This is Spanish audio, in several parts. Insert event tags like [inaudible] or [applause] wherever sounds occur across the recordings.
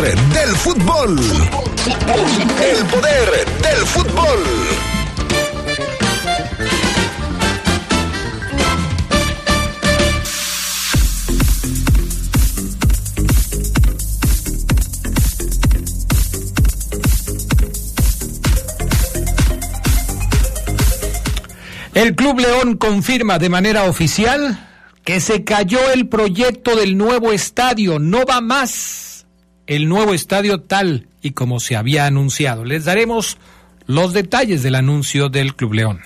del fútbol. El poder del fútbol. El Club León confirma de manera oficial que se cayó el proyecto del nuevo estadio. No va más el nuevo estadio tal y como se había anunciado. Les daremos los detalles del anuncio del Club León.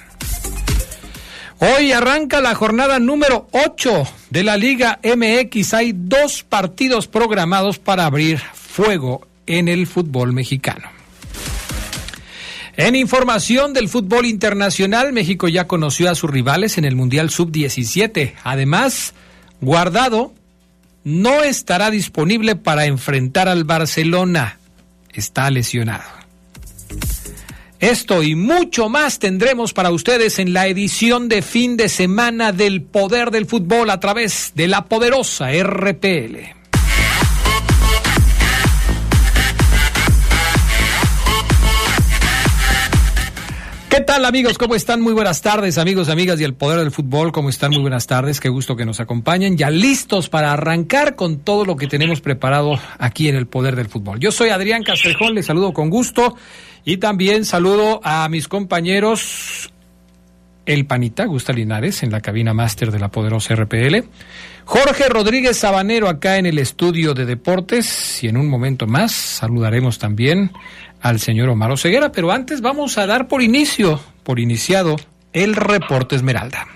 Hoy arranca la jornada número 8 de la Liga MX. Hay dos partidos programados para abrir fuego en el fútbol mexicano. En información del fútbol internacional, México ya conoció a sus rivales en el Mundial Sub-17. Además, Guardado no estará disponible para enfrentar al Barcelona. Está lesionado. Esto y mucho más tendremos para ustedes en la edición de fin de semana del Poder del Fútbol a través de la poderosa RPL. ¿Qué tal amigos? ¿Cómo están? Muy buenas tardes amigos, amigas y el poder del fútbol. ¿Cómo están? Muy buenas tardes. Qué gusto que nos acompañen. Ya listos para arrancar con todo lo que tenemos preparado aquí en el poder del fútbol. Yo soy Adrián Castrejón, les saludo con gusto y también saludo a mis compañeros El Panita, Gusta Linares, en la cabina máster de la poderosa RPL. Jorge Rodríguez Sabanero acá en el estudio de deportes y en un momento más saludaremos también al señor Omar Ceguera, pero antes vamos a dar por inicio, por iniciado, el reporte Esmeralda.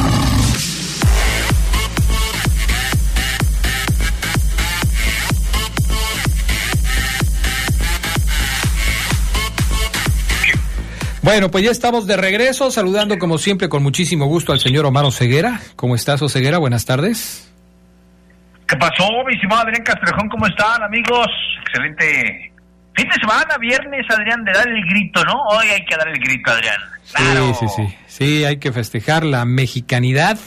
Bueno, pues ya estamos de regreso, saludando como siempre con muchísimo gusto al señor Omar Oseguera. ¿Cómo estás, Oseguera? Buenas tardes. ¿Qué pasó, mi estimado Adrián Castrejón? ¿Cómo están, amigos? Excelente fin de semana, viernes, Adrián, de dar el grito, ¿no? Hoy hay que dar el grito, Adrián. Sí, sí, sí. Sí, hay que festejar la mexicanidad.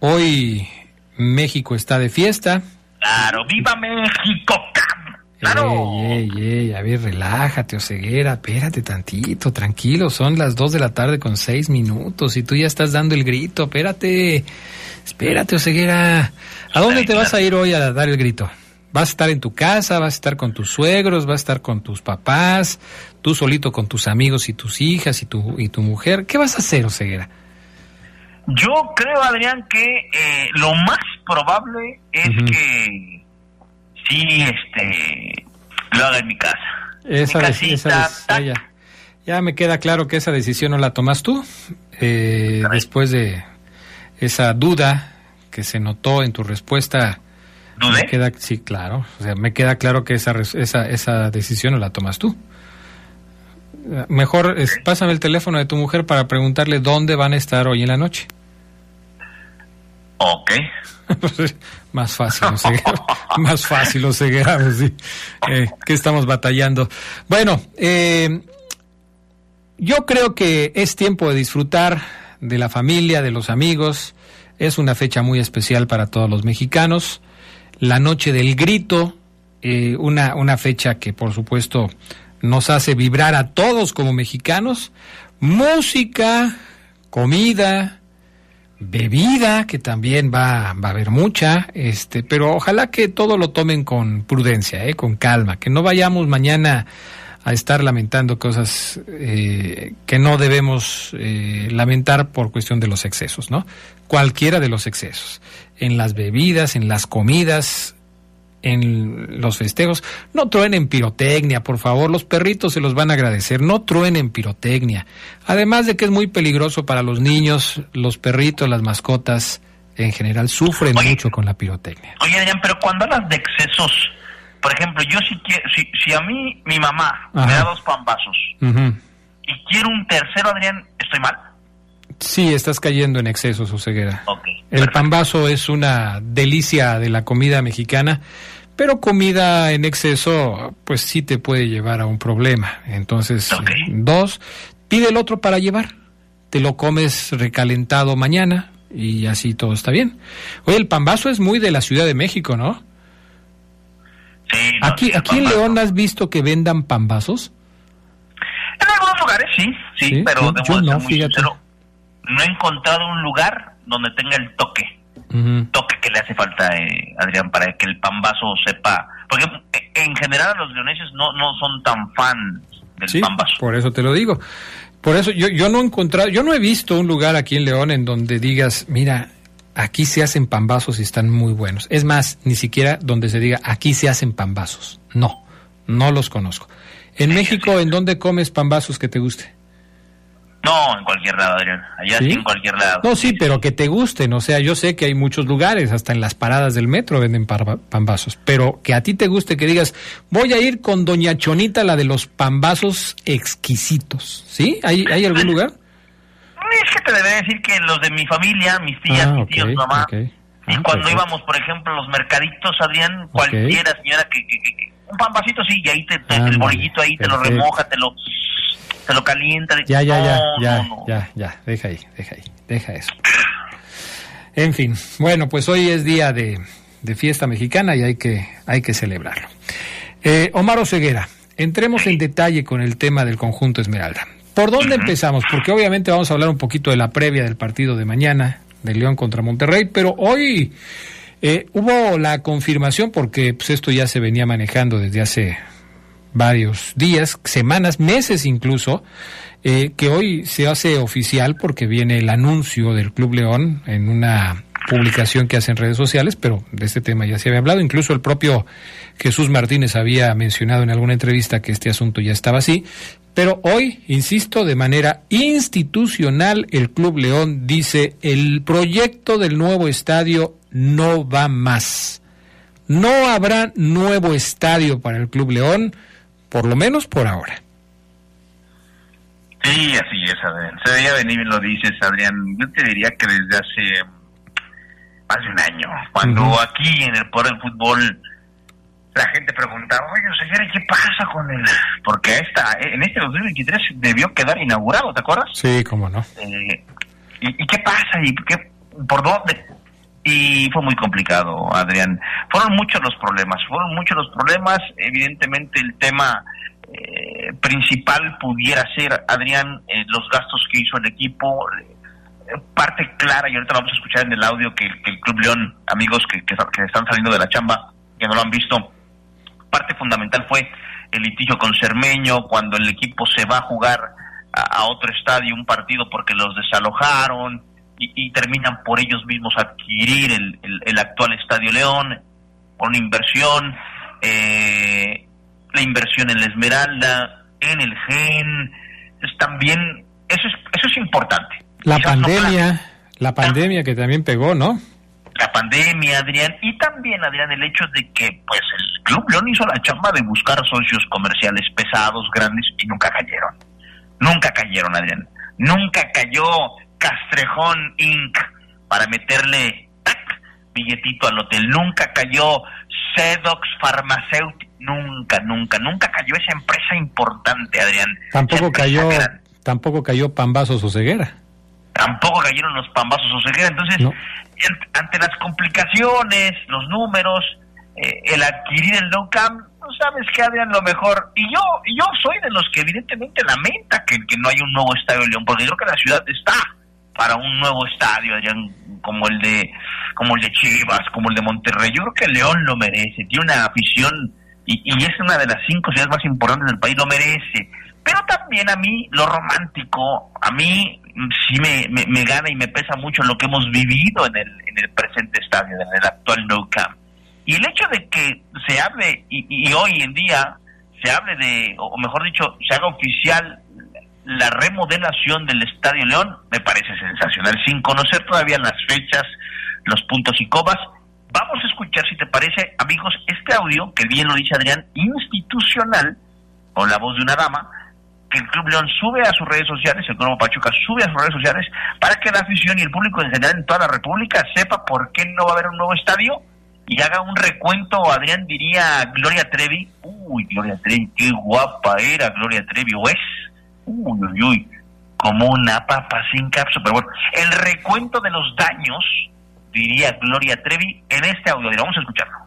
Hoy México está de fiesta. Claro, ¡viva México! Claro. Ey, ey, ey, a ver, relájate, Oseguera, espérate tantito, tranquilo, son las dos de la tarde con seis minutos y tú ya estás dando el grito, espérate, espérate, Oseguera. ¿A dónde te vas a ir hoy a dar el grito? ¿Vas a estar en tu casa? ¿Vas a estar con tus suegros? ¿Vas a estar con tus papás? ¿Tú solito con tus amigos y tus hijas y tu, y tu mujer? ¿Qué vas a hacer, Oseguera? Yo creo, Adrián, que eh, lo más probable es que sí, este, lo haga en mi casa. Esa, mi esa, ya, ya, me queda claro que esa decisión no la tomas tú. Eh, después de esa duda que se notó en tu respuesta. ¿Dudé? Me queda, sí, claro. O sea, me queda claro que esa, esa, esa decisión no la tomas tú. Mejor es, pásame el teléfono de tu mujer para preguntarle dónde van a estar hoy en la noche. Ok. [laughs] más fácil, [laughs] más fácil, o ceguera, sí. eh, que estamos batallando. Bueno, eh, yo creo que es tiempo de disfrutar de la familia, de los amigos. Es una fecha muy especial para todos los mexicanos. La noche del grito, eh, una, una fecha que por supuesto nos hace vibrar a todos como mexicanos. Música, comida, bebida, que también va, va a haber mucha, este, pero ojalá que todo lo tomen con prudencia, eh, con calma, que no vayamos mañana a estar lamentando cosas eh, que no debemos eh, lamentar por cuestión de los excesos, ¿no? Cualquiera de los excesos, en las bebidas, en las comidas, en los festejos. No truenen pirotecnia, por favor, los perritos se los van a agradecer. No truenen pirotecnia. Además de que es muy peligroso para los niños, los perritos, las mascotas en general sufren Oye. mucho con la pirotecnia. Oye, Adrián, pero cuando hablas de excesos, por ejemplo, yo si si, si a mí mi mamá me da dos pambazos y quiero un tercero, Adrián, ¿estoy mal? Sí, estás cayendo en exceso, su ceguera. Okay, el pambazo es una delicia de la comida mexicana, pero comida en exceso, pues sí te puede llevar a un problema. Entonces, dos, pide el otro para llevar. Te lo comes recalentado mañana y así todo está bien. Oye, el pambazo es muy de la Ciudad de México, ¿no? Sí. aquí, aquí en León has visto que vendan pambazos. En algunos lugares sí, sí, pero de yo no, no he encontrado un lugar donde tenga el toque. Toque que le hace falta, eh, Adrián, para que el pambazo sepa. Porque eh, en general los leoneses no, no son tan fans del sí, pambazo. Por eso te lo digo. Por eso yo, yo no he encontrado, yo no he visto un lugar aquí en León en donde digas, mira, aquí se hacen pambazos y están muy buenos. Es más, ni siquiera donde se diga, aquí se hacen pambazos. No, no los conozco. En México, ¿en dónde comes pambazos que te guste? No, en cualquier lado, Adrián. Allá ¿Sí? en cualquier lado. No, sí, pero que te gusten. O sea, yo sé que hay muchos lugares, hasta en las paradas del metro venden pambazos. Pero que a ti te guste, que digas, voy a ir con Doña Chonita, la de los pambazos exquisitos. ¿Sí? ¿Hay, ¿hay algún lugar? Es que te debe decir que los de mi familia, mis tías, ah, mis tíos, mamá. y ah, cuando íbamos, por ejemplo, a los mercaditos, Adrián, cualquiera señora que, un pambacito sí, y ahí te, el bolillito ahí te lo remoja, te lo se lo calienta. Ya, ya, ya, ya, ya, ya, deja ahí, deja ahí, deja eso. En fin, bueno, pues hoy es día de, fiesta mexicana y hay que, hay que celebrarlo. Eh, Omar Oseguera, entremos en detalle con el tema del conjunto Esmeralda. ¿Por dónde empezamos? Porque obviamente vamos a hablar un poquito de la previa del partido de mañana, de León contra Monterrey, pero hoy eh, hubo la confirmación, porque pues, esto ya se venía manejando desde hace varios días, semanas, meses incluso, eh, que hoy se hace oficial porque viene el anuncio del Club León en una publicación que hace en redes sociales, pero de este tema ya se había hablado. Incluso el propio Jesús Martínez había mencionado en alguna entrevista que este asunto ya estaba así. Pero hoy, insisto, de manera institucional, el Club León dice el proyecto del nuevo estadio no va más. No habrá nuevo estadio para el Club León por lo menos por ahora. Sí, así es, Adrián. Se veía venir, lo dices, Adrián. Yo te diría que desde hace más de un año, cuando aquí en el Poder del Fútbol la gente preguntaba, oye, señor, ¿qué pasa con él? Porque esta, en este 2023 debió quedar inaugurado, ¿te acuerdas? Sí, cómo no. Eh, ¿y, qué pasa? ¿Y qué, por dónde? Y fue muy complicado, Adrián. Fueron muchos los problemas, fueron muchos los problemas. Evidentemente el tema eh, principal pudiera ser, Adrián, eh, los gastos que hizo el equipo. Eh, parte clara, y ahorita lo vamos a escuchar en el audio, que, el Club León, amigos que, que, están saliendo de la chamba, que no lo han visto, parte fundamental fue el litigio con Cermeño, cuando el equipo se va a jugar a, a otro estadio, un partido porque los desalojaron y, terminan por ellos mismos adquirir el, el, actual Estadio León por una inversión, eh, la inversión en la Esmeralda, en el GEN, es también, eso es, eso es importante. La pandemia, la pandemia que también pegó, ¿no? La pandemia, Adrián, y también, Adrián, el hecho de que, pues, el Club León hizo la chamba de buscar socios comerciales pesados, grandes, y nunca cayeron. Nunca cayeron, Adrián. Nunca cayó Castrejón Inc. para meterle billetito al hotel. Nunca cayó Sedox Pharmaceutical. Nunca, nunca, nunca cayó esa empresa importante, Adrián. Tampoco cayó, tampoco cayó Pambazos o Ceguera. Tampoco cayeron los Pambazos o Ceguera. Entonces, ante las complicaciones, los números, eh, el adquirir el no cam, sabes que Adrián lo mejor. Y yo, yo soy de los que evidentemente lamenta que, que no haya un nuevo estadio de León, porque creo que la ciudad está para un nuevo estadio, como el de como el de Chivas, como el de Monterrey. Yo creo que León lo merece, tiene una afición y, y es una de las cinco ciudades más importantes del país, lo merece. Pero también a mí lo romántico, a mí sí me, me, gana y me pesa mucho lo que hemos vivido en el, en el presente estadio, en el actual No Camp. Y el hecho de que se hable, y, y hoy en día se hable de, o mejor dicho, se haga oficial la remodelación del Estadio León me parece sensacional. Sin conocer todavía las fechas, los puntos y cobas, vamos a escuchar escuchar, si te parece, amigos, este audio, que bien lo dice Adrián, institucional, con la voz de una dama, que el Club León sube a sus redes sociales, el Club Pachuca sube a sus redes sociales, para que la afición y el público en general en toda la República sepa por qué no va a haber un nuevo estadio y haga un recuento, Adrián diría Gloria Trevi, uy, Gloria Trevi, qué guapa era Gloria Trevi, o es, uy, uy, uy, como una papa sin cápsula, pero bueno, el recuento de los daños, diría Gloria Trevi, en este audio, vamos a escucharlo.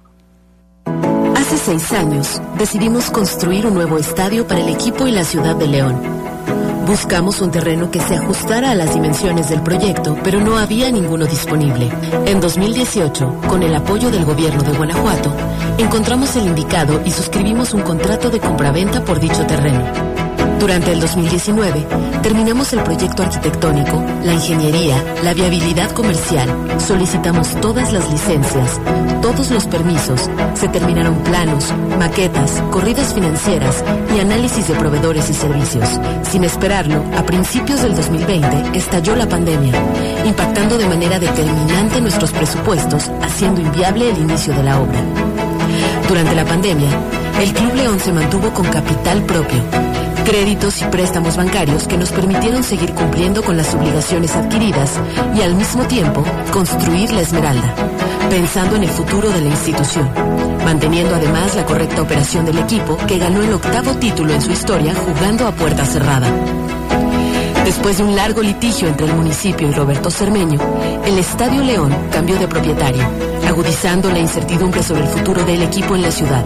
Hace seis años decidimos construir un nuevo estadio para el equipo y la ciudad de León. Buscamos un terreno que se ajustara a las dimensiones del proyecto, pero no había ninguno disponible. En 2018, con el apoyo del gobierno de Guanajuato, encontramos el indicado y suscribimos un contrato de compraventa por dicho terreno. Durante el 2019, terminamos el proyecto arquitectónico, la ingeniería, la viabilidad comercial, solicitamos todas las licencias, todos los permisos, se terminaron planos, maquetas, corridas financieras y análisis de proveedores y servicios. Sin esperarlo, a principios del 2020 estalló la pandemia, impactando de manera determinante nuestros presupuestos, haciendo inviable el inicio de la obra. Durante la pandemia, el Club León se mantuvo con capital propio créditos y préstamos bancarios que nos permitieron seguir cumpliendo con las obligaciones adquiridas y al mismo tiempo construir la Esmeralda, pensando en el futuro de la institución, manteniendo además la correcta operación del equipo que ganó el octavo título en su historia jugando a puerta cerrada. Después de un largo litigio entre el municipio y Roberto Cermeño, el Estadio León cambió de propietario, agudizando la incertidumbre sobre el futuro del equipo en la ciudad.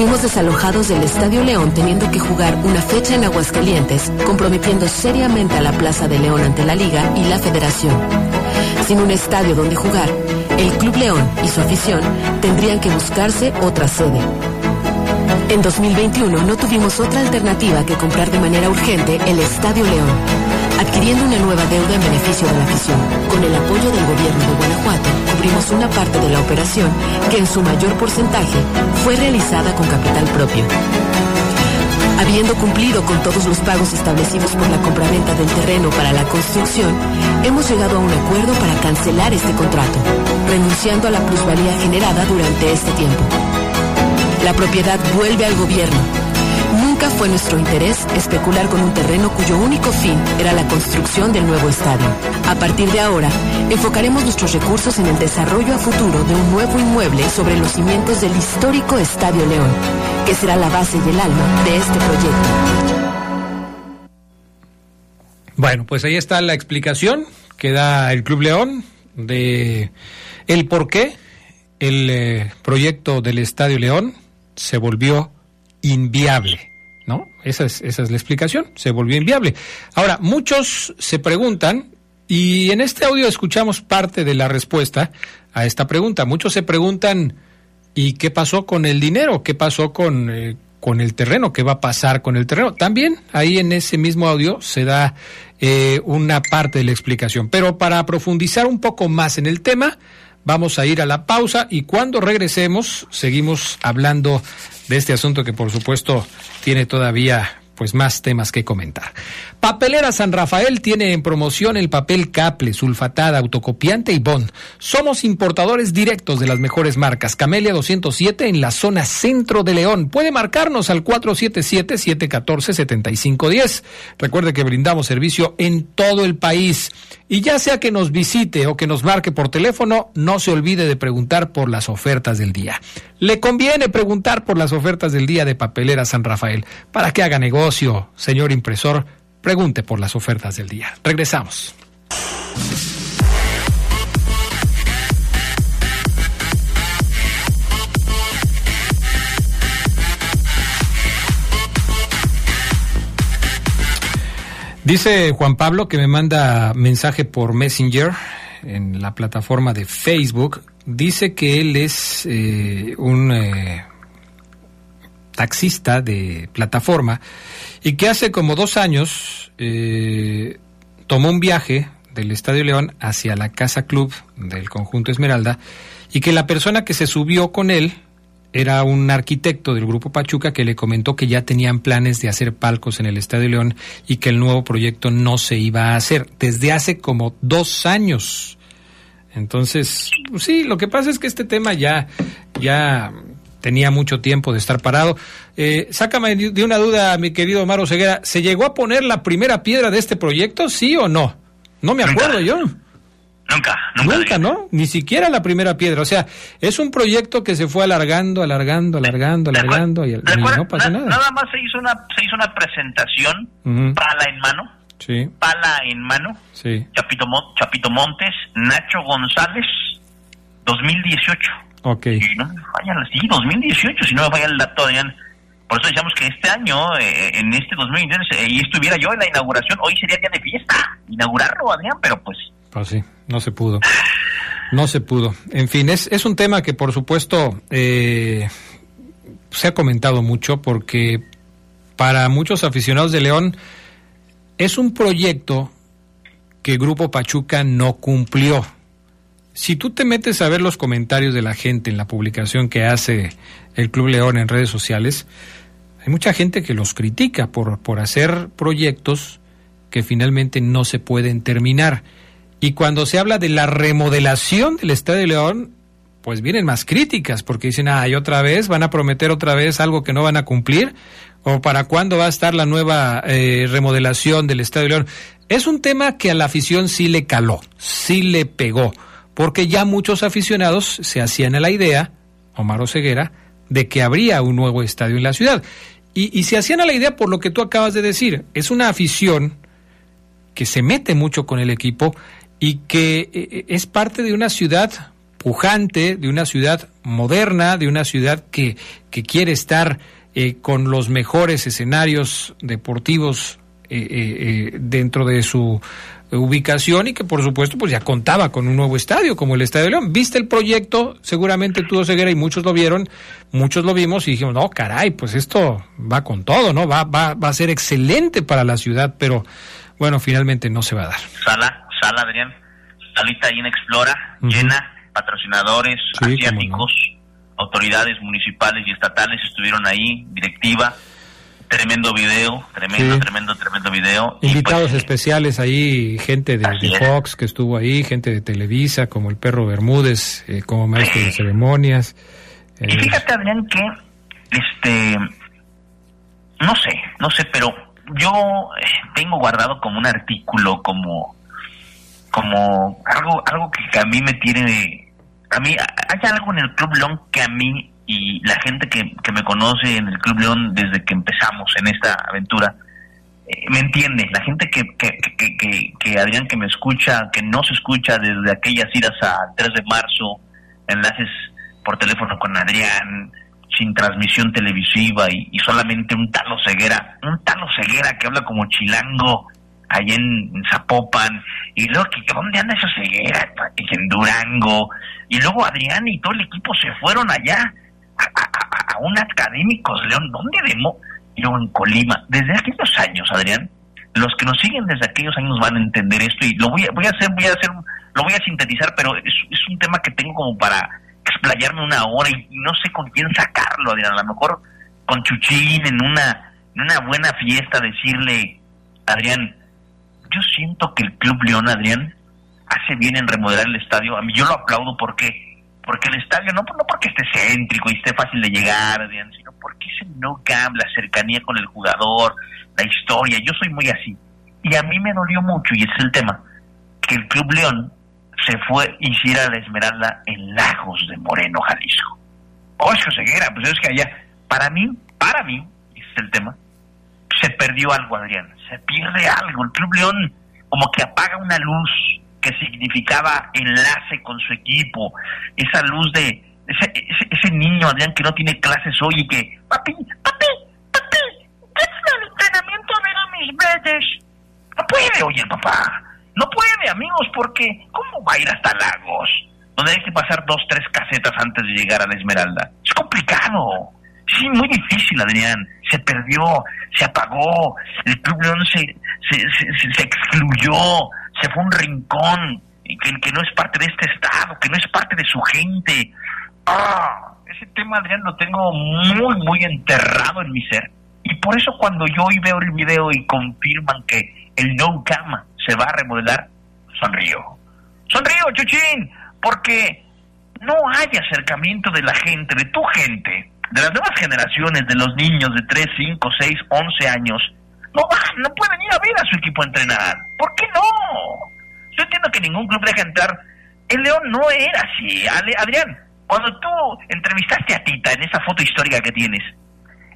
Fuimos desalojados del Estadio León teniendo que jugar una fecha en Aguascalientes, comprometiendo seriamente a la Plaza de León ante la Liga y la Federación. Sin un estadio donde jugar, el Club León y su afición tendrían que buscarse otra sede. En 2021 no tuvimos otra alternativa que comprar de manera urgente el Estadio León adquiriendo una nueva deuda en beneficio de la afición. Con el apoyo del gobierno de Guanajuato, cubrimos una parte de la operación que en su mayor porcentaje fue realizada con capital propio. Habiendo cumplido con todos los pagos establecidos por la compraventa del terreno para la construcción, hemos llegado a un acuerdo para cancelar este contrato, renunciando a la plusvalía generada durante este tiempo. La propiedad vuelve al gobierno Nunca fue nuestro interés especular con un terreno cuyo único fin era la construcción del nuevo estadio. A partir de ahora, enfocaremos nuestros recursos en el desarrollo a futuro de un nuevo inmueble sobre los cimientos del histórico Estadio León, que será la base y el alma de este proyecto. Bueno, pues ahí está la explicación que da el Club León de el por qué el eh, proyecto del Estadio León se volvió inviable. Esa es, esa es la explicación, se volvió inviable. Ahora, muchos se preguntan, y en este audio escuchamos parte de la respuesta a esta pregunta. Muchos se preguntan, ¿y qué pasó con el dinero? ¿Qué pasó con, eh, con el terreno? ¿Qué va a pasar con el terreno? También ahí en ese mismo audio se da eh, una parte de la explicación. Pero para profundizar un poco más en el tema, vamos a ir a la pausa y cuando regresemos seguimos hablando de este asunto que por supuesto tiene todavía pues más temas que comentar. Papelera San Rafael tiene en promoción el papel Caple, sulfatada, autocopiante y Bond. Somos importadores directos de las mejores marcas. Camelia 207 en la zona centro de León. Puede marcarnos al 477-714-7510. Recuerde que brindamos servicio en todo el país. Y ya sea que nos visite o que nos marque por teléfono, no se olvide de preguntar por las ofertas del día. Le conviene preguntar por las ofertas del día de Papelera San Rafael para que haga negocio señor impresor, pregunte por las ofertas del día. Regresamos. Dice Juan Pablo que me manda mensaje por Messenger en la plataforma de Facebook. Dice que él es eh, un eh, taxista de plataforma y que hace como dos años eh, tomó un viaje del Estadio León hacia la Casa Club del conjunto Esmeralda y que la persona que se subió con él era un arquitecto del Grupo Pachuca que le comentó que ya tenían planes de hacer palcos en el Estadio León y que el nuevo proyecto no se iba a hacer desde hace como dos años. Entonces, pues sí, lo que pasa es que este tema ya, ya tenía mucho tiempo de estar parado. Eh, sácame de una duda, mi querido Maro Ceguera, ¿se llegó a poner la primera piedra de este proyecto, sí o no? No me acuerdo yo. Nunca, nunca. Nunca, ¿no? Ni siquiera la primera piedra. O sea, es un proyecto que se fue alargando, alargando, alargando, alargando y, no pasa nada. Nada más se hizo una, se hizo una presentación, pala en mano. Sí. Pala en mano. Sí. Chapito, Chapito Montes, Nacho González, 2018. Ok. Y no me vayan, sí, 2018, si no me vaya el dato, Adrián. Por eso decíamos que este año, eh, en este 2023, eh, y estuviera yo en la inauguración, hoy sería día de fiesta, inaugurarlo, Adrián, pero pues pues sí, no se pudo. No se pudo. En fin, es, es un tema que por supuesto eh, se ha comentado mucho porque para muchos aficionados de León es un proyecto que Grupo Pachuca no cumplió. Si tú te metes a ver los comentarios de la gente en la publicación que hace el Club León en redes sociales, hay mucha gente que los critica por, por hacer proyectos que finalmente no se pueden terminar. Y cuando se habla de la remodelación del Estadio de León, pues vienen más críticas, porque dicen, ah, y otra vez, van a prometer otra vez algo que no van a cumplir, o para cuándo va a estar la nueva eh, remodelación del Estadio de León. Es un tema que a la afición sí le caló, sí le pegó, porque ya muchos aficionados se hacían a la idea, Omar Ceguera, de que habría un nuevo estadio en la ciudad. Y, se hacían a la idea por lo que tú acabas de decir, es una afición que se mete mucho con el equipo y que eh, eh, es parte de una ciudad pujante, de una ciudad moderna, de una ciudad que, que quiere estar eh, con los mejores escenarios deportivos dentro de su ubicación y que por supuesto pues ya contaba con un nuevo estadio como el Estadio de León. ¿Viste el proyecto? Seguramente tú, Ceguera, y muchos lo vieron, muchos lo vimos y dijimos, no, caray, pues esto va con todo, ¿no? Va, va, va a ser excelente para la ciudad, pero bueno, finalmente no se va a dar. Sala, sala, Adrián, salita en Explora, llena, patrocinadores, asiáticos, autoridades municipales y estatales estuvieron ahí, directiva, tremendo video, tremendo, tremendo, tremendo video. Invitados pues, especiales ahí, gente de, Fox que estuvo ahí, gente de Televisa, como el perro Bermúdez, eh, como maestro de ceremonias. Y eh, fíjate, Adrián, que, este, no sé, no sé, pero yo eh, tengo guardado como un artículo, como como algo algo que a mí me tiene a mí hay algo en el Club León que a mí y la gente que, que me conoce en el Club León desde que empezamos en esta aventura eh, me entiende. La gente que, que, que, Adrián que me escucha que no se escucha desde aquellas idas a 3 de marzo enlaces por teléfono con Adrián sin transmisión televisiva y, solamente un talo ceguera un talo ceguera que habla como chilango allá en, Zapopan, y luego, ¿dónde anda esa ceguera? En Durango, y luego Adrián y todo el equipo se fueron allá a, un académicos, León, ¿dónde demo? Yo en Colima, desde aquellos años, Adrián, los que nos siguen desde aquellos años van a entender esto y lo voy a, voy a hacer, voy a hacer, lo voy a sintetizar, pero es, es un tema que tengo como para explayarme una hora y, no sé con quién sacarlo, Adrián, a lo mejor con Chuchín en una, en una buena fiesta decirle, Adrián, yo siento que el Club León, Adrián, hace bien en remodelar el estadio. A mí yo lo aplaudo porque porque el estadio no, no porque esté céntrico y esté fácil de llegar, Adrián, sino porque es el no camp, la cercanía con el jugador, la historia. Yo soy muy así. Y a mí me dolió mucho, y ese es el tema, que el Club León se fue, hiciera la Esmeralda en Lagos de Moreno, Jalisco. Oscar Ceguera, pues es que allá, para mí, para mí, ese es el tema, se perdió algo, Adrián se pierde algo. El Club León como que apaga una luz que significaba enlace con su equipo, esa luz de ese, ese, niño, Adrián, que no tiene clases hoy y que, papi, papi, papi, ¿qué es el entrenamiento de mis bebés? No puede, oye, papá, no puede, amigos, porque ¿cómo va a ir hasta Lagos? Donde hay que pasar dos, tres casetas antes de llegar a la Esmeralda. Es complicado. Sí, muy difícil, Adrián. Se perdió, se apagó, el Club León se, se, se, excluyó, se fue un rincón, que, que no es parte de este Estado, que no es parte de su gente. Ah, ese tema, Adrián, lo tengo muy, muy enterrado en mi ser. Y por eso cuando yo hoy veo el video y confirman que el No Cama se va a remodelar, sonrío. Sonrío, Chuchín, porque no hay acercamiento de la gente, de tu gente, de las nuevas generaciones, de los niños de 3, 5, 6, 11 años, no van, no pueden ir a ver a su equipo a entrenar. ¿Por qué no? Yo entiendo que ningún club deja entrar. El León no era así. Adrián, cuando tú entrevistaste a Tita en esa foto histórica que tienes,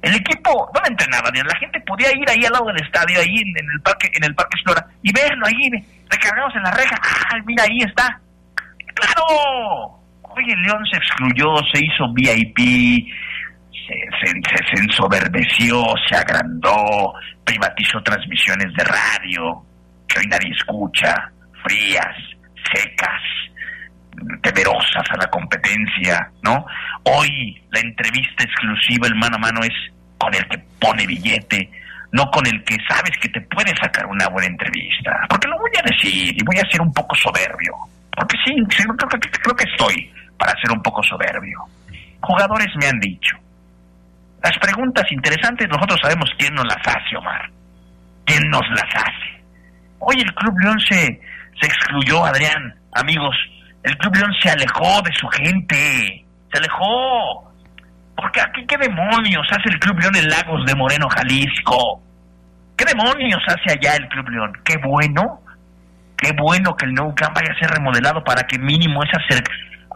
el equipo, ¿dónde entrenaba? Adrián? La gente podía ir ahí al lado del estadio, ahí en, el parque, en el parque Explora, y verlo ahí, recargados en la reja. ¡Ah, mira, ahí está! ¡Claro! Oye, León se excluyó, se hizo VIP, se, se, ensoberbeció, se agrandó, privatizó transmisiones de radio, que hoy nadie escucha, frías, secas, temerosas a la competencia, ¿no? Hoy la entrevista exclusiva, el mano a mano, es con el que pone billete, no con el que sabes que te puede sacar una buena entrevista. Porque lo voy a decir y voy a ser un poco soberbio. Porque sí, creo que, creo que estoy para ser un poco soberbio. Jugadores me han dicho, las preguntas interesantes nosotros sabemos quién nos las hace, Omar. ¿Quién nos las hace? Hoy el Club León se, se excluyó, Adrián. Amigos, el Club León se alejó de su gente. Se alejó. Porque aquí, ¿qué demonios hace el Club León en Lagos de Moreno, Jalisco? ¿Qué demonios hace allá el Club León? Qué bueno. Qué bueno que el Nou Camp vaya a ser remodelado para que mínimo esa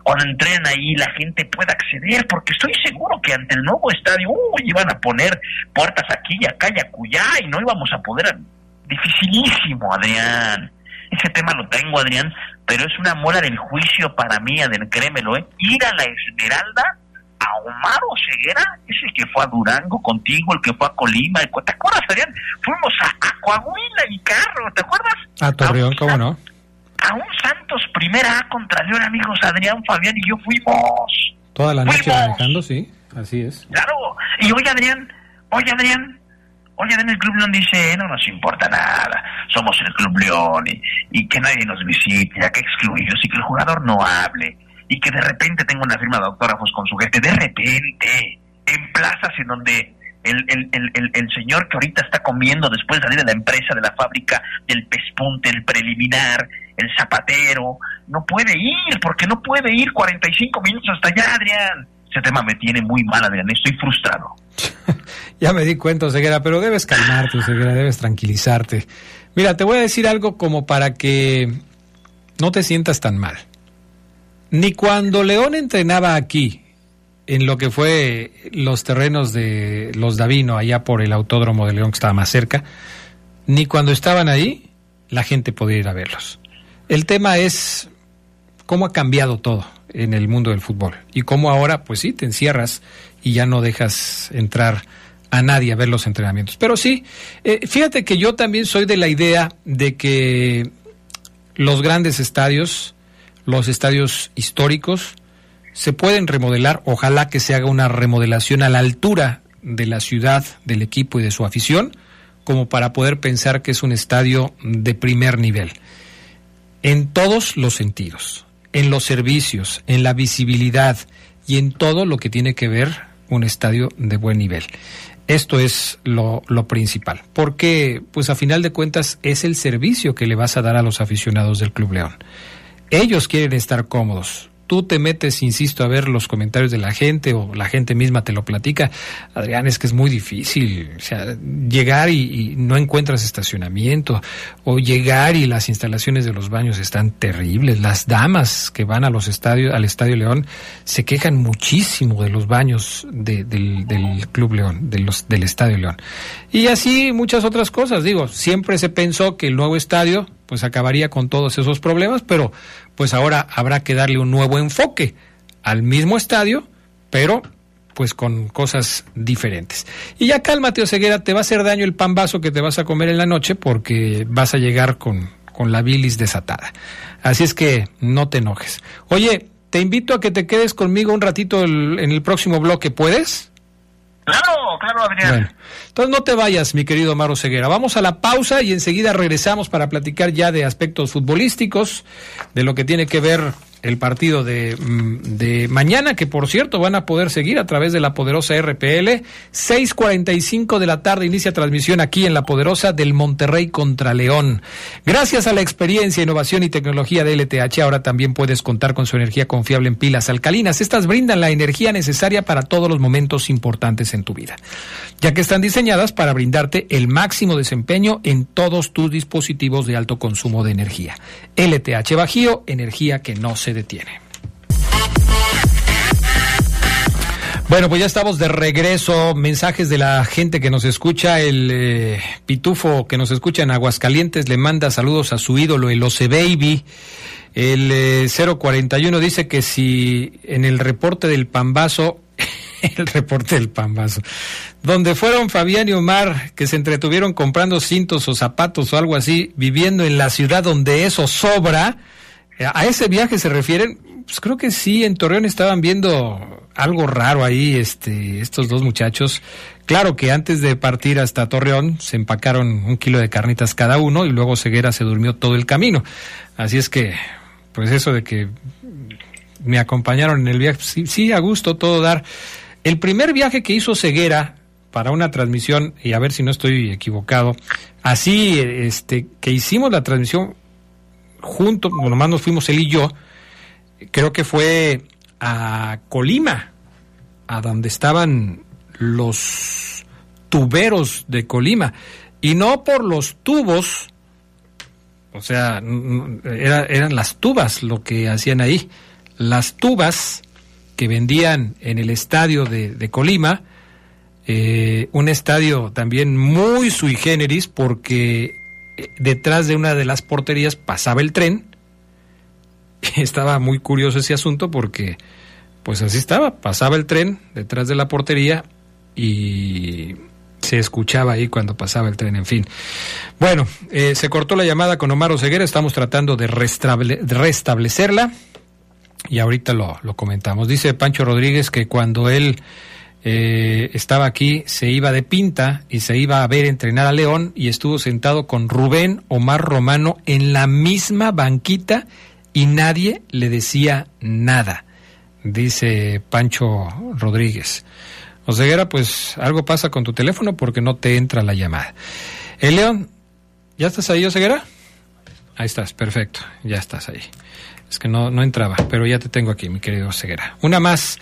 cuando entren ahí la gente pueda acceder, porque estoy seguro que ante el nuevo estadio uy, iban a poner puertas aquí y acá y acullá y no íbamos a poder. Dificilísimo, Adrián. Ese tema lo tengo, Adrián, pero es una muela del juicio para mí, Adrián, créemelo, ¿eh? Ir a la Esmeralda a Omar Ceguera, ese que fue a Durango contigo, el que fue a Colima, ¿te acuerdas, Adrián? Fuimos a, Coahuila en carro, ¿te acuerdas? A Torreón, ¿cómo no? A un Santos primera A contra León, amigos, Adrián, Fabián y yo fuimos. Toda la noche manejando, sí, así es. Claro, y hoy Adrián, oye Adrián, oye Adrián, el Club León dice, no nos importa nada, somos el Club León y, que nadie nos visite, ya que excluidos y que el jugador no hable y que de repente tenga una firma de autógrafos con su gente, de repente, en plazas en donde el, el, el, el, señor que ahorita está comiendo después de salir de la empresa, de la fábrica, del pespunte, el preliminar, el zapatero, no puede ir, porque no puede ir 45 minutos hasta allá, Adrián. Ese tema me tiene muy mal, Adrián, estoy frustrado. [laughs] ya me di cuenta, Ceguera, pero debes calmarte, Ceguera, debes tranquilizarte. Mira, te voy a decir algo como para que no te sientas tan mal. Ni cuando León entrenaba aquí, en lo que fue los terrenos de los Davino, allá por el Autódromo de León, que estaba más cerca, ni cuando estaban ahí, la gente podía ir a verlos. El tema es cómo ha cambiado todo en el mundo del fútbol y cómo ahora, pues sí, te encierras y ya no dejas entrar a nadie a ver los entrenamientos. Pero sí, eh, fíjate que yo también soy de la idea de que los grandes estadios, los estadios históricos, se pueden remodelar, ojalá que se haga una remodelación a la altura de la ciudad, del equipo y de su afición, como para poder pensar que es un estadio de primer nivel en todos los sentidos, en los servicios, en la visibilidad y en todo lo que tiene que ver un estadio de buen nivel. Esto es lo, lo, principal, porque pues a final de cuentas es el servicio que le vas a dar a los aficionados del Club León. Ellos quieren estar cómodos, tú te metes, insisto, a ver los comentarios de la gente o la gente misma te lo platica, Adrián, es que es muy difícil. O sea, llegar y, no encuentras estacionamiento o llegar y las instalaciones de los baños están terribles. Las damas que van a los estadios, al Estadio León se quejan muchísimo de los baños del, del, Club León, del Estadio León. Y así muchas otras cosas. Digo, siempre se pensó que el nuevo estadio pues acabaría con todos esos problemas, pero pues ahora habrá que darle un nuevo enfoque al mismo estadio, pero pues con cosas diferentes. Y ya cálmate, Oseguera, te va a hacer daño el pan vaso que te vas a comer en la noche porque vas a llegar con, con la bilis desatada. Así es que no te enojes. Oye, te invito a que te quedes conmigo un ratito en el próximo bloque, ¿puedes? Claro, claro, Adrián. entonces no te vayas, mi querido Maro Ceguera. Vamos a la pausa y enseguida regresamos para platicar ya de aspectos futbolísticos, de lo que tiene que ver el partido de, mm, de, mañana, que por cierto van a poder seguir a través de la poderosa RPL. 6.45 de la tarde inicia transmisión aquí en la poderosa del Monterrey contra León. Gracias a la experiencia, innovación y tecnología de LTH, ahora también puedes contar con su energía confiable en pilas alcalinas. Estas brindan la energía necesaria para todos los momentos importantes en tu vida, ya que están diseñadas para brindarte el máximo desempeño en todos tus dispositivos de alto consumo de energía. LTH Bajío, energía que no se detiene. Bueno, pues ya estamos de regreso. Mensajes de la gente que nos escucha. El eh, pitufo que nos escucha en Aguascalientes le manda saludos a su ídolo, el Oce Baby. El 041 eh, dice que si en el reporte del Pambazo, [laughs] el reporte del Pambazo, donde fueron Fabián y Omar, que se entretuvieron comprando cintos o zapatos o algo así, viviendo en la ciudad donde eso sobra, ¿A ese viaje se refieren? Pues creo que sí, en Torreón estaban viendo algo raro ahí, este, estos dos muchachos. Claro que antes de partir hasta Torreón se empacaron un kilo de carnitas cada uno y luego Ceguera se durmió todo el camino. Así es que, pues eso de que me acompañaron en el viaje, sí, sí, a gusto, todo dar. El primer viaje que hizo Ceguera para una transmisión, y a ver si no estoy equivocado, así, este, que hicimos la transmisión juntos, nomás nos fuimos él y yo, creo que fue a Colima, a donde estaban los tuberos de Colima, y no por los tubos, o sea, eran las tubas lo que hacían ahí, las tubas que vendían en el estadio de, Colima, eh, un estadio también muy sui generis porque detrás de una de las porterías pasaba el tren. [laughs] Estaba muy curioso ese asunto porque, pues así estaba, pasaba el tren detrás de la portería y se escuchaba ahí cuando pasaba el tren, en fin. Bueno, eh, se cortó la llamada con Omar Oseguera, estamos tratando de, restablecerla y ahorita lo, lo comentamos. Dice Pancho Rodríguez que cuando él eh, estaba aquí, se iba de pinta y se iba a ver entrenar a León y estuvo sentado con Rubén Omar Romano en la misma banquita y nadie le decía nada, dice Pancho Rodríguez. Oseguera, pues algo pasa con tu teléfono porque no te entra la llamada. El León, ¿ya estás ahí, Oseguera? Ahí estás, perfecto, ya estás ahí. Es que no, no entraba, pero ya te tengo aquí, mi querido Ceguera. Una más.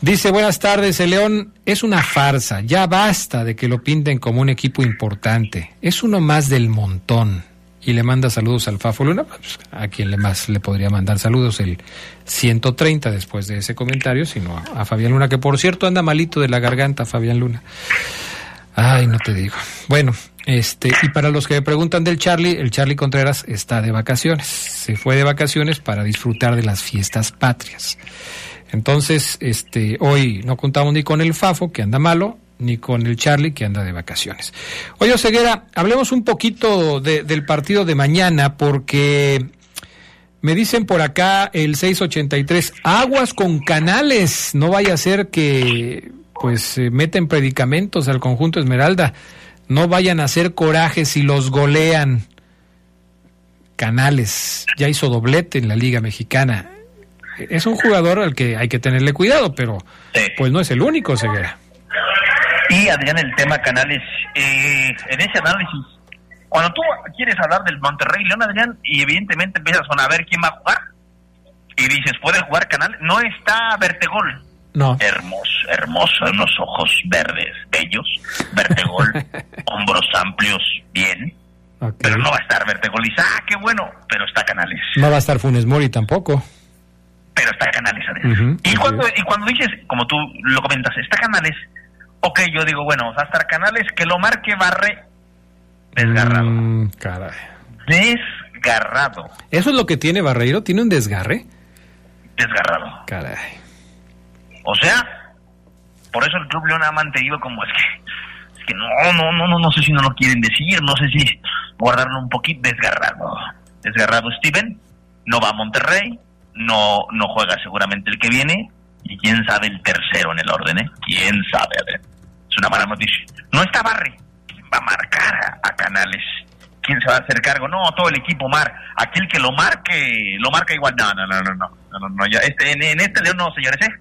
Dice, buenas tardes, el León es una farsa. Ya basta de que lo pinten como un equipo importante. Es uno más del montón. Y le manda saludos al Fafo Luna, pues, a quien le más le podría mandar saludos el 130 después de ese comentario, sino a, a Fabián Luna, que por cierto anda malito de la garganta, Fabián Luna. Ay, no te digo. Bueno, este, y para los que me preguntan del Charlie, el Charlie Contreras está de vacaciones. Se fue de vacaciones para disfrutar de las fiestas patrias. Entonces, este, hoy no contamos ni con el Fafo, que anda malo, ni con el Charlie, que anda de vacaciones. Oye, Ceguera, hablemos un poquito del partido de mañana, porque me dicen por acá el 683, aguas con canales, no vaya a ser que pues meten predicamentos al conjunto Esmeralda no vayan a hacer coraje si los golean. Canales, ya hizo doblete en la Liga Mexicana. Es un jugador al que hay que tenerle cuidado, pero pues no es el único, Ceguera. Y Adrián, el tema Canales, eh, en ese análisis, cuando tú quieres hablar del Monterrey León, Adrián, y evidentemente empiezas a ver quién va a jugar, y dices, ¿puede jugar Canales? No está Vertegol no. Hermoso, hermoso, unos ojos verdes, bellos, vertegol, [laughs] hombros amplios, bien. Pero no va a estar vertegol y ah, qué bueno, pero está Canales. No va a estar Funes Mori tampoco. Pero está Canales, y, cuando, y cuando dices, como tú lo comentas, está Canales, ok, yo digo, bueno, va a estar Canales, que lo marque Barre desgarrado. Mm, caray. Desgarrado. ¿Eso es lo que tiene Barreiro? ¿Tiene un desgarre? Desgarrado. Caray. O sea, por eso el Club León ha mantenido como es que, es que no, no, no, no, no sé si no lo quieren decir, no sé si guardarlo un poquito desgarrado. Desgarrado Steven, no va a Monterrey, no, no juega seguramente el que viene, y quién sabe el tercero en el orden, ¿eh? Quién sabe, a ver. Es una mala noticia. No está Barre, va a marcar a, Canales. quién se va a hacer cargo. No, todo el equipo mar. Aquel que lo marque, lo marca igual. No, no, no, no, no. no, no, ya, este, en, este León no, señores, ¿eh?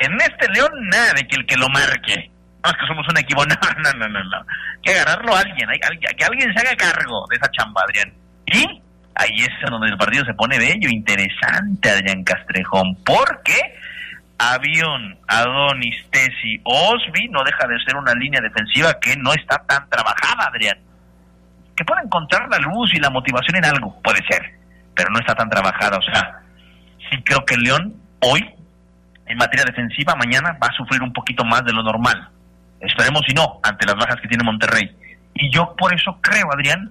En este León nada de que el que lo marque. No, es que somos un equipo. [laughs] No, no, no, no, no. Que agarrarlo a alguien, hay, que alguien se haga cargo de esa chamba, Adrián. Y ahí es donde el partido se pone bello, interesante, Adrián Castrejón. Porque Avión, Adonis, Tesi, Osby no deja de ser una línea defensiva que no está tan trabajada, Adrián que pueda encontrar la luz y la motivación en algo, puede ser, pero no está tan trabajada. O sea, sí creo que el León hoy, en materia defensiva, mañana va a sufrir un poquito más de lo normal. Esperemos si no, ante las bajas que tiene Monterrey. Y yo por eso creo, Adrián,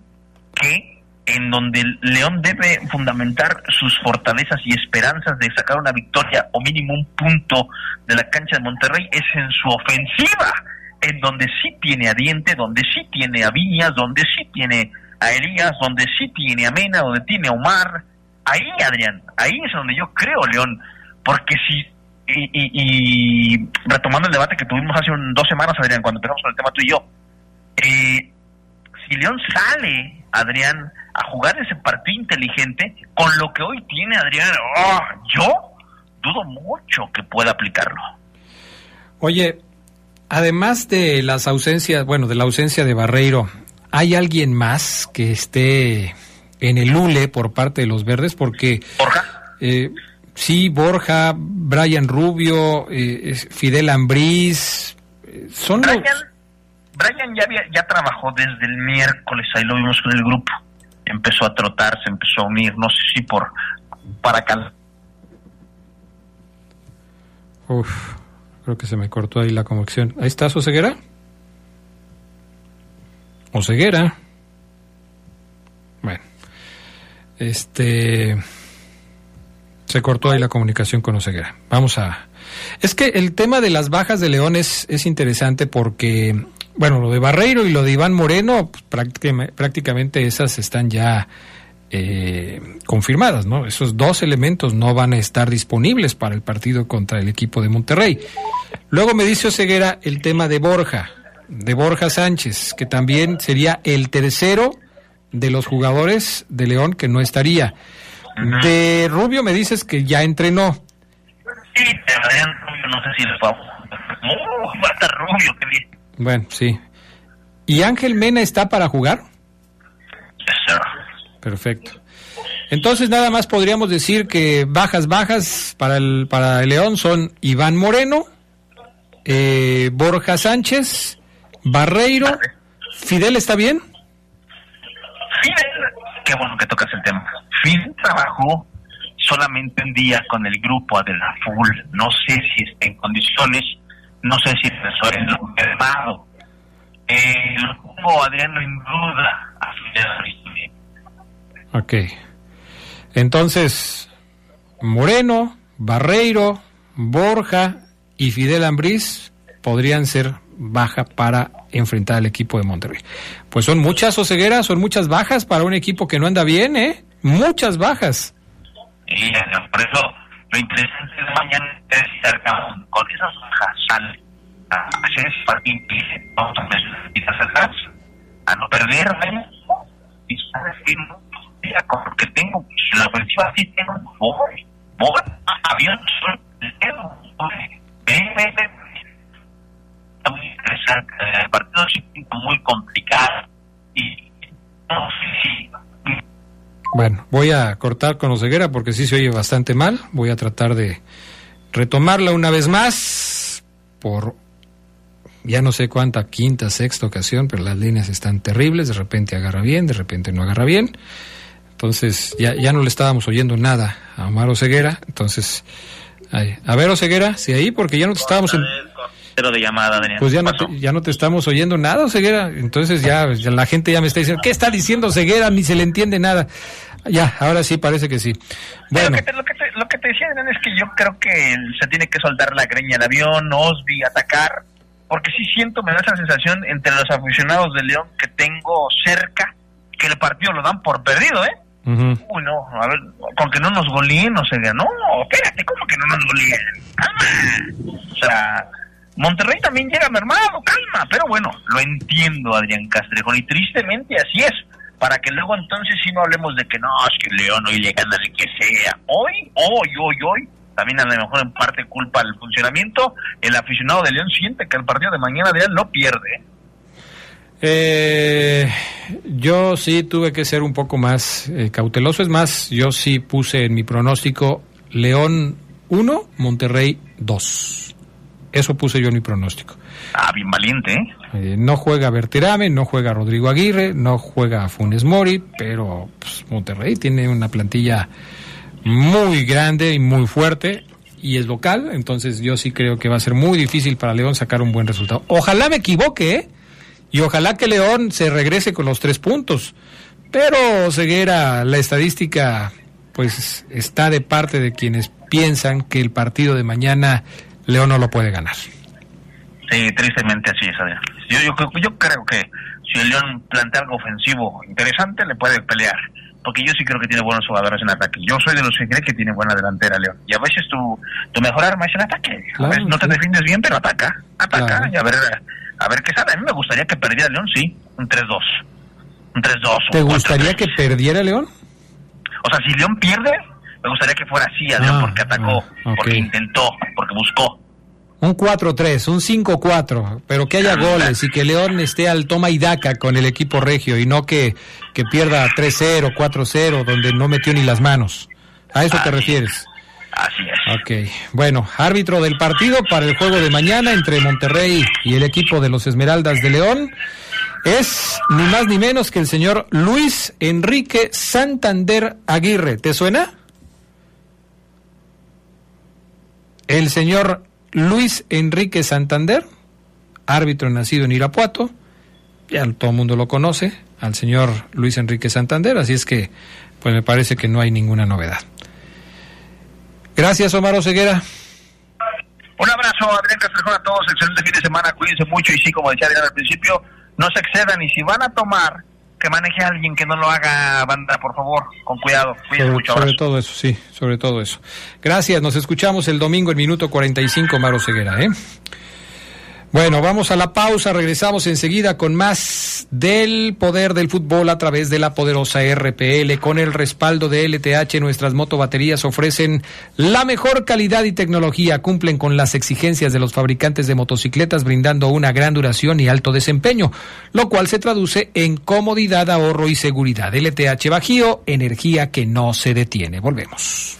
que en donde León debe fundamentar sus fortalezas y esperanzas de sacar una victoria o mínimo un punto de la cancha de Monterrey es en su ofensiva en donde sí tiene a Diente, donde sí tiene a Viñas, donde sí tiene a Elías, donde sí tiene a Mena, donde tiene a Omar. Ahí, Adrián, ahí es donde yo creo, León, porque si, y, retomando el debate que tuvimos hace dos semanas, Adrián, cuando empezamos con el tema tú y yo, eh, si León sale, Adrián, a jugar ese partido inteligente, con lo que hoy tiene Adrián, oh, yo dudo mucho que pueda aplicarlo. Oye, además de las ausencias, bueno, de la ausencia de Barreiro, ¿hay alguien más que esté en el ULE por parte de los verdes? Porque... Eh, sí, Borja, Brian Rubio, eh, Fidel Ambriz, eh, son Brian, Brian ya, había, ya trabajó desde el miércoles, ahí lo vimos con el grupo. Empezó a trotar, se empezó a unir, no sé si por para cal. Uf. Creo que se me cortó ahí la conexión. Ahí está Oseguera. Oseguera. Bueno. Este. Se cortó ahí la comunicación con Oseguera. Vamos a. Es que el tema de las bajas de León es, interesante porque, bueno, lo de Barreiro y lo de Iván Moreno, pues, prácticamente, prácticamente esas están ya eh, confirmadas, ¿no? Esos dos elementos no van a estar disponibles para el partido contra el equipo de Monterrey. Luego me dice Oseguera el tema de Borja, de Borja Sánchez, que también sería el tercero de los jugadores de León que no estaría. De Rubio me dices que ya entrenó. Sí, Rubio no sé si les va. Rubio, qué bien. Bueno, sí. ¿Y Ángel Mena está para jugar? Perfecto. Entonces nada más podríamos decir que bajas bajas para el para el León son Iván Moreno, eh, Borja Sánchez, Barreiro, Fidel está bien. Fidel, qué bueno que tocas el tema. Fidel trabajó solamente un día con el grupo de la Full. No sé si está en condiciones, no sé si está en lo enfermado. Eh, lo pongo Adriano en duda a Ok. Entonces, Moreno, Barreiro, Borja y Fidel Ambriz podrían ser baja para enfrentar al equipo de Monterrey. Pues son muchas osegueras, son muchas bajas para un equipo que no anda bien, ¿eh? Muchas bajas. Por eso lo interesante de mañana es estar con esas bajas sale a hacer ese partido vamos a atrás, a no perder, ¿vale? y sabes que no porque tengo la ofensiva sí tengo voy, voy, avión, muy interesante, el partido es muy complicado y no sé si bueno, voy a cortar con Oseguera porque sí se oye bastante mal. Voy a tratar de retomarla una vez más por ya no sé cuánta quinta, sexta ocasión, pero las líneas están terribles. De repente agarra bien, de repente no agarra bien. Entonces ya, ya no le estábamos oyendo nada a Omar Oseguera. Entonces, a ver Oseguera, si ahí, porque ya no te estábamos... de llamada, Pues ya no, te, ya no te estamos oyendo nada, Oseguera. Entonces ya, la gente ya me está diciendo, ¿qué está diciendo Oseguera? Ni se le entiende nada. Ya, ahora sí parece que sí. Bueno. Lo que, te, lo, que te, decía, es que yo creo que se tiene que soltar la greña del avión, Osby, atacar, porque sí siento, me da esa sensación entre los aficionados de León que tengo cerca, que el partido lo dan por perdido, ¿eh? Uy, no, a ver, con que no nos goleen, no se no, espérate, ¿cómo que no nos goleen? Calma. O sea, Monterrey también llega mermado, calma, pero bueno, lo entiendo, Adrián Castrejón, y tristemente así es. para que luego entonces sí no hablemos de que no, es que León hoy le gana que sea. Hoy, hoy, hoy, hoy, también a lo mejor en parte culpa del funcionamiento, el aficionado de León siente que el partido de mañana de él no pierde. Eh, yo sí tuve que ser un poco más eh, cauteloso. Es más, yo sí puse en mi pronóstico León 1, Monterrey 2. Eso puse yo en mi pronóstico. Ah, bien valiente, ¿eh? eh no juega Berterame, no juega Rodrigo Aguirre, no juega Funes Mori, pero pues, Monterrey tiene una plantilla muy grande y muy fuerte y es local, entonces yo sí creo que va a ser muy difícil para León sacar un buen resultado. Ojalá me equivoque, ¿eh? Y ojalá que León se regrese con los tres puntos. Pero Ceguera, la estadística, pues está de parte de quienes piensan que el partido de mañana León no lo puede ganar. Sí, tristemente así es, Adrián. Yo, yo, yo creo que si el León plantea algo ofensivo interesante, le puede pelear. Porque yo sí creo que tiene buenos jugadores en ataque. Yo soy de los que cree que tiene buena delantera, León. Y a veces tu, tu mejor arma es el ataque. a veces no te defiendes bien, pero ataca. Ataca. Y a ver, a ver qué sale. A mí me gustaría que perdiera León, sí. Un 3-2. Un 3-2. ¿Te gustaría que perdiera León? O sea, si León pierde, me gustaría que fuera así, León, ah, porque atacó, ah, porque intentó, porque buscó. Un 4-3, un 5-4, pero que haya goles y que León esté al toma y daca con el equipo regio y no que, que pierda 3-0, 4-0, donde no metió ni las manos. ¿A eso te refieres? Así es. Ok, bueno, árbitro del partido para el juego de mañana entre Monterrey y el equipo de los Esmeraldas de León es ni más ni menos que el señor Luis Enrique Santander Aguirre. ¿Te suena? El señor Luis Enrique Santander, árbitro nacido en Irapuato, ya todo el mundo lo conoce, al señor Luis Enrique Santander, así es que pues me parece que no hay ninguna novedad. Gracias, Omar Oseguera. Un abrazo, Adrián Castrejón, a todos. Excelente fin de semana. Cuídense mucho y sí, como decía Adrián al principio, no se excedan y si van a tomar, que maneje a alguien que no lo haga banda, por favor, con cuidado. Cuídense mucho. Sobre todo eso, sí, sobre todo eso. Gracias, nos escuchamos el domingo en minuto 45, Maro Ceguera, ¿eh? Bueno, vamos a la pausa, regresamos enseguida con más del poder del fútbol a través de la poderosa RPL. Con el respaldo de LTH, nuestras motobaterías ofrecen la mejor calidad y tecnología, cumplen con las exigencias de los fabricantes de motocicletas, brindando una gran duración y alto desempeño, lo cual se traduce en comodidad, ahorro y seguridad. LTH Bajío, energía que no se detiene. Volvemos.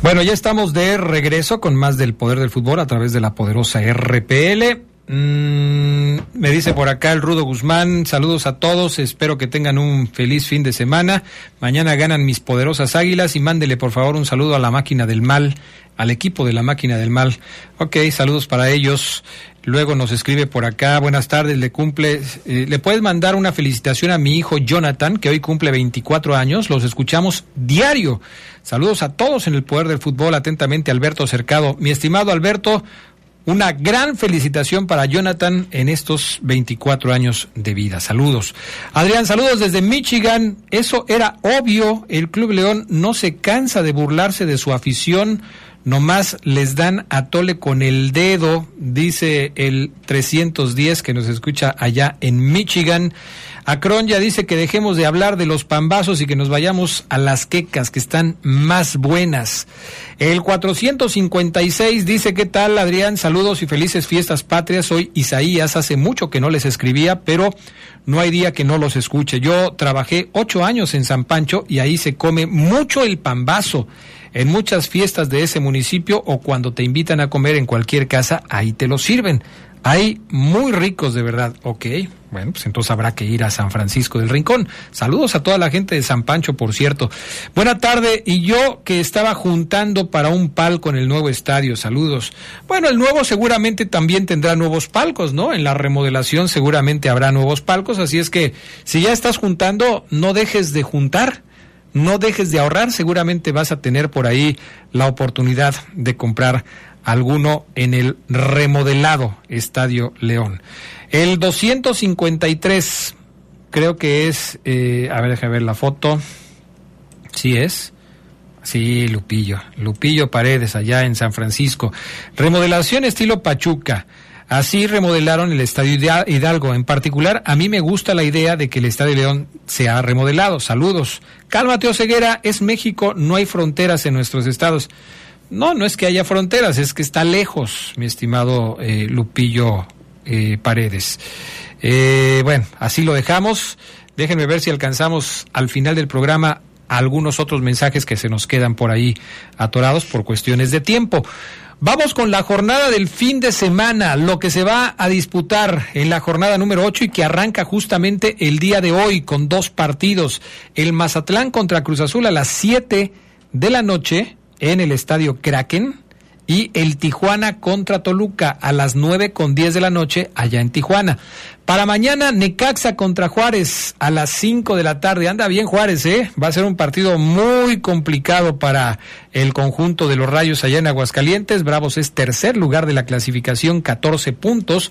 Bueno, ya estamos de regreso con más del poder del fútbol a través de la poderosa RPL. Mm, me dice por acá el Rudo Guzmán, saludos a todos, espero que tengan un feliz fin de semana. Mañana ganan mis poderosas águilas y mándele por favor un saludo a la máquina del mal, al equipo de la máquina del mal. Ok, saludos para ellos. Luego nos escribe por acá, buenas tardes, le cumple, eh, le puedes mandar una felicitación a mi hijo Jonathan, que hoy cumple 24 años, los escuchamos diario. Saludos a todos en el Poder del Fútbol, atentamente Alberto Cercado. Mi estimado Alberto, una gran felicitación para Jonathan en estos 24 años de vida. Saludos. Adrián, saludos desde Michigan. Eso era obvio. El Club León no se cansa de burlarse de su afición. Nomás les dan a tole con el dedo, dice el 310 que nos escucha allá en Michigan. Acron ya dice que dejemos de hablar de los pambazos y que nos vayamos a las quecas, que están más buenas. El 456 dice, ¿qué tal, Adrián? Saludos y felices fiestas patrias. Soy Isaías, hace mucho que no les escribía, pero no hay día que no los escuche. Yo trabajé ocho años en San Pancho y ahí se come mucho el pambazo. En muchas fiestas de ese municipio o cuando te invitan a comer en cualquier casa, ahí te lo sirven. Hay muy ricos de verdad, ok. Bueno, pues entonces habrá que ir a San Francisco del Rincón. Saludos a toda la gente de San Pancho, por cierto. Buena tarde, y yo que estaba juntando para un palco en el nuevo estadio, saludos. Bueno, el nuevo seguramente también tendrá nuevos palcos, ¿no? En la remodelación seguramente habrá nuevos palcos, así es que si ya estás juntando, no dejes de juntar. No dejes de ahorrar, seguramente vas a tener por ahí la oportunidad de comprar alguno en el remodelado Estadio León. El 253, creo que es, eh, a ver, déjame ver la foto. Sí es. Sí, Lupillo. Lupillo Paredes, allá en San Francisco. Remodelación estilo Pachuca. Así remodelaron el Estadio Hidalgo. En particular, a mí me gusta la idea de que el Estadio León sea remodelado. Saludos. Cálmate, Ceguera, es México, no hay fronteras en nuestros estados. No, no es que haya fronteras, es que está lejos, mi estimado eh, Lupillo eh, Paredes. Eh, bueno, así lo dejamos. Déjenme ver si alcanzamos al final del programa algunos otros mensajes que se nos quedan por ahí atorados por cuestiones de tiempo. Vamos con la jornada del fin de semana, lo que se va a disputar en la jornada número 8 y que arranca justamente el día de hoy con dos partidos. El Mazatlán contra Cruz Azul a las 7 de la noche en el estadio Kraken y el Tijuana contra Toluca a las 9 con 10 de la noche allá en Tijuana. Para mañana, Necaxa contra Juárez a las 5 de la tarde. Anda bien Juárez, ¿eh? Va a ser un partido muy complicado para el conjunto de los Rayos allá en Aguascalientes. Bravos es tercer lugar de la clasificación, 14 puntos.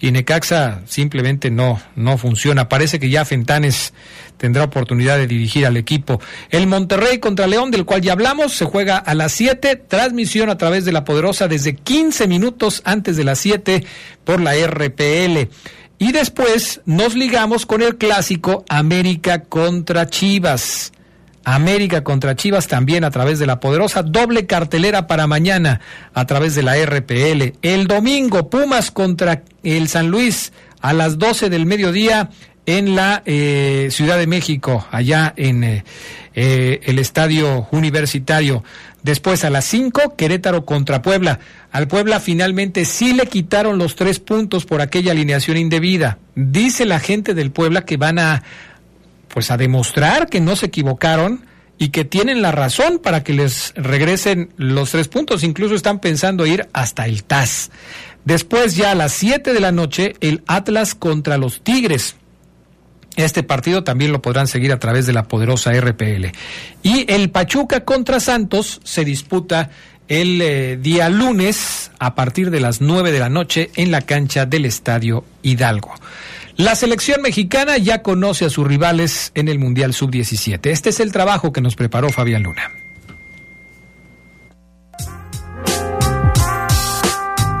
Y Necaxa simplemente no, no funciona. Parece que ya Fentanes tendrá oportunidad de dirigir al equipo. El Monterrey contra León, del cual ya hablamos, se juega a las 7. Transmisión a través de la Poderosa desde 15 minutos antes de las 7 por la RPL. Y después nos ligamos con el clásico América contra Chivas. América contra Chivas también a través de la poderosa doble cartelera para mañana a través de la RPL. El domingo Pumas contra el San Luis a las 12 del mediodía en la eh, Ciudad de México, allá en eh, eh, el estadio universitario. Después a las 5, Querétaro contra Puebla. Al Puebla finalmente sí le quitaron los tres puntos por aquella alineación indebida. Dice la gente del Puebla que van a, pues a demostrar que no se equivocaron y que tienen la razón para que les regresen los tres puntos. Incluso están pensando ir hasta el TAS. Después ya a las 7 de la noche, el Atlas contra los Tigres. Este partido también lo podrán seguir a través de la poderosa RPL. Y el Pachuca contra Santos se disputa el eh, día lunes a partir de las 9 de la noche en la cancha del Estadio Hidalgo. La selección mexicana ya conoce a sus rivales en el Mundial Sub-17. Este es el trabajo que nos preparó Fabián Luna.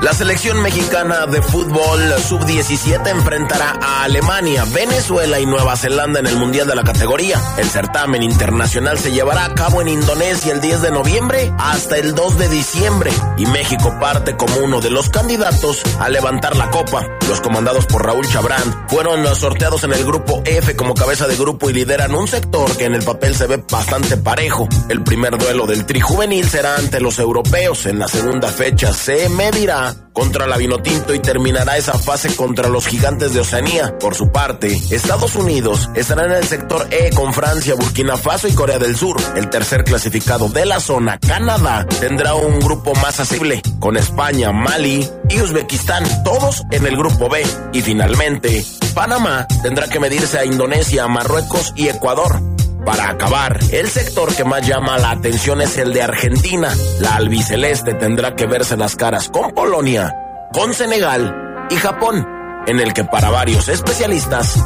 La selección mexicana de fútbol sub-17 enfrentará a Alemania, Venezuela y Nueva Zelanda en el Mundial de la categoría. El certamen internacional se llevará a cabo en Indonesia el 10 de noviembre hasta el 2 de diciembre y México parte como uno de los candidatos a levantar la copa. Los comandados por Raúl Chabrán fueron sorteados en el grupo F como cabeza de grupo y lideran un sector que en el papel se ve bastante parejo. El primer duelo del trijuvenil será ante los europeos. En la segunda fecha se medirá contra la Vinotinto y terminará esa fase contra los gigantes de Oceanía. Por su parte, Estados Unidos estará en el sector E con Francia, Burkina Faso y Corea del Sur. El tercer clasificado de la zona, Canadá, tendrá un grupo más accesible con España, Mali y Uzbekistán, todos en el grupo B. Y finalmente, Panamá tendrá que medirse a Indonesia, Marruecos y Ecuador. Para acabar, el sector que más llama la atención es el de Argentina. La albiceleste tendrá que verse las caras con Polonia, con Senegal y Japón, en el que para varios especialistas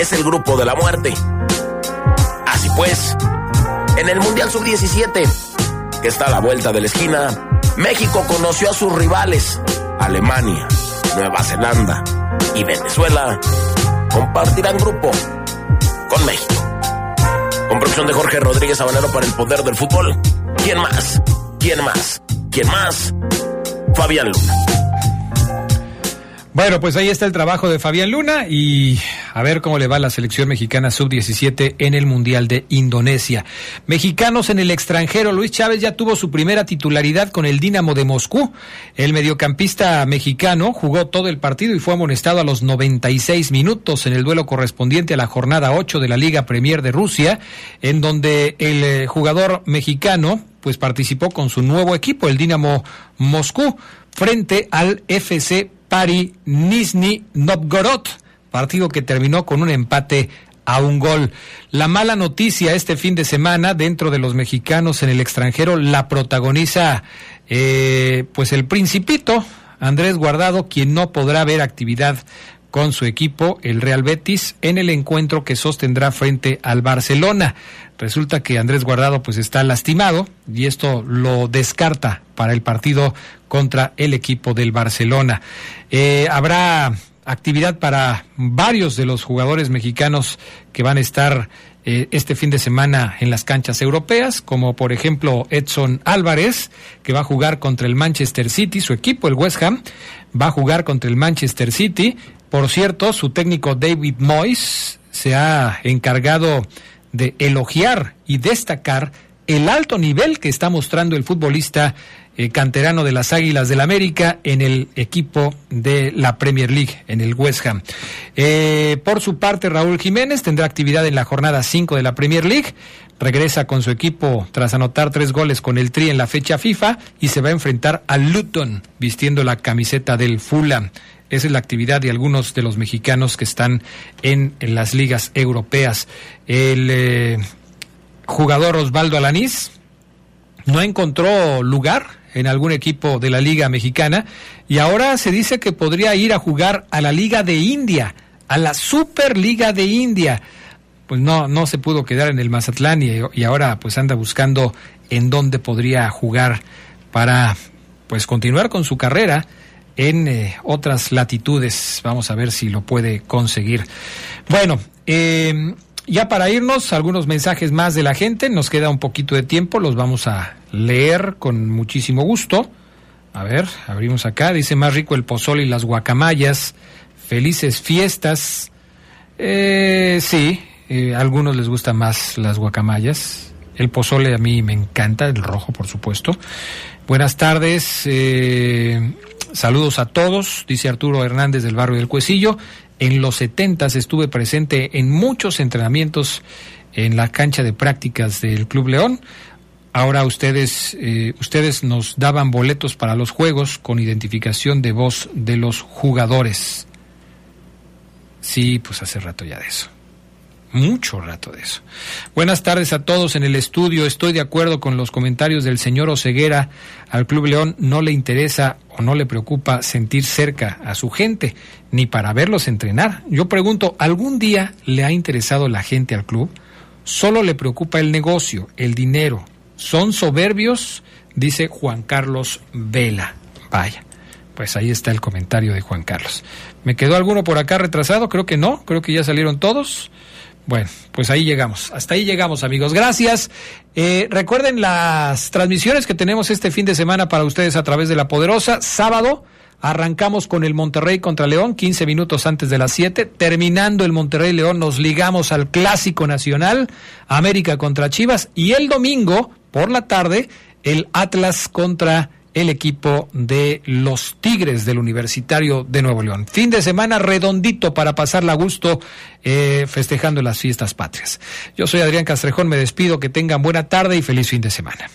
es el grupo de la muerte. Así pues, en el Mundial Sub-17, que está a la vuelta de la esquina, México conoció a sus rivales, Alemania, Nueva Zelanda y Venezuela, compartirán grupo con México. Con producción de Jorge Rodríguez Habanero para el poder del fútbol. ¿Quién más? ¿Quién más? ¿Quién más? Fabián Luna. Bueno, pues ahí está el trabajo de Fabián Luna y a ver cómo le va la selección mexicana sub-17 en el Mundial de Indonesia. Mexicanos en el extranjero, Luis Chávez ya tuvo su primera titularidad con el Dinamo de Moscú. El mediocampista mexicano jugó todo el partido y fue amonestado a los 96 minutos en el duelo correspondiente a la jornada 8 de la Liga Premier de Rusia, en donde el eh, jugador mexicano pues participó con su nuevo equipo, el Dinamo Moscú, frente al FC Pari Nizhny Novgorod, partido que terminó con un empate a un gol. La mala noticia este fin de semana dentro de los mexicanos en el extranjero la protagoniza eh, pues el principito Andrés Guardado, quien no podrá ver actividad con su equipo, el Real Betis, en el encuentro que sostendrá frente al Barcelona. Resulta que Andrés Guardado pues está lastimado y esto lo descarta para el partido contra el equipo del Barcelona. Eh, habrá actividad para varios de los jugadores mexicanos que van a estar eh, este fin de semana en las canchas europeas, como por ejemplo Edson Álvarez, que va a jugar contra el Manchester City, su equipo, el West Ham, va a jugar contra el Manchester City. Por cierto, su técnico David Moyes se ha encargado de elogiar y destacar el alto nivel que está mostrando el futbolista eh, canterano de las Águilas del América en el equipo de la Premier League, en el West Ham. Eh, por su parte, Raúl Jiménez tendrá actividad en la jornada 5 de la Premier League. Regresa con su equipo tras anotar tres goles con el Tri en la fecha FIFA y se va a enfrentar al Luton vistiendo la camiseta del Fulham. Esa es la actividad de algunos de los mexicanos que están en, las ligas europeas. El eh, jugador Osvaldo Alanís no encontró lugar en algún equipo de la Liga Mexicana y ahora se dice que podría ir a jugar a la Liga de India, a la Superliga de India. Pues no, no se pudo quedar en el Mazatlán y, ahora pues anda buscando en dónde podría jugar para pues continuar con su carrera en eh, otras latitudes. Vamos a ver si lo puede conseguir. Bueno, eh, ya para irnos, algunos mensajes más de la gente. Nos queda un poquito de tiempo, los vamos a leer con muchísimo gusto. A ver, abrimos acá. Dice más rico el pozole y las guacamayas. Felices fiestas. Eh, sí, a algunos les gustan más las guacamayas. El pozole a mí me encanta, el rojo por supuesto. Buenas tardes, saludos a todos, dice Arturo Hernández del barrio del Cuecillo. En los setentas estuve presente en muchos entrenamientos en la cancha de prácticas del Club León. Ahora ustedes, eh, ustedes nos daban boletos para los juegos con identificación de voz de los jugadores. Sí, pues hace rato ya de eso mucho rato de eso. Buenas tardes a todos en el estudio. Estoy de acuerdo con los comentarios del señor Oceguera. Al Club León no le interesa o no le preocupa sentir cerca a su gente, ni para verlos entrenar. Yo pregunto, ¿algún día le ha interesado la gente al club? Solo le preocupa el negocio, el dinero. Son soberbios, dice Juan Carlos Vela. Vaya. Pues ahí está el comentario de Juan Carlos. ¿Me quedó alguno por acá retrasado? Creo que no, creo que ya salieron todos. Bueno, pues ahí llegamos. Hasta ahí llegamos, amigos. Gracias. Eh, recuerden las transmisiones que tenemos este fin de semana para ustedes a través de La Poderosa. Sábado arrancamos con el Monterrey contra León, 15 minutos antes de las 7. Terminando el Monterrey León, nos ligamos al Clásico Nacional, América contra Chivas. Y el domingo, por la tarde, el Atlas contra el equipo de los Tigres del Universitario de Nuevo León. Fin de semana redondito para pasarla a gusto eh, festejando las fiestas patrias. Yo soy Adrián Castrejón, me despido, que tengan buena tarde y feliz fin de semana.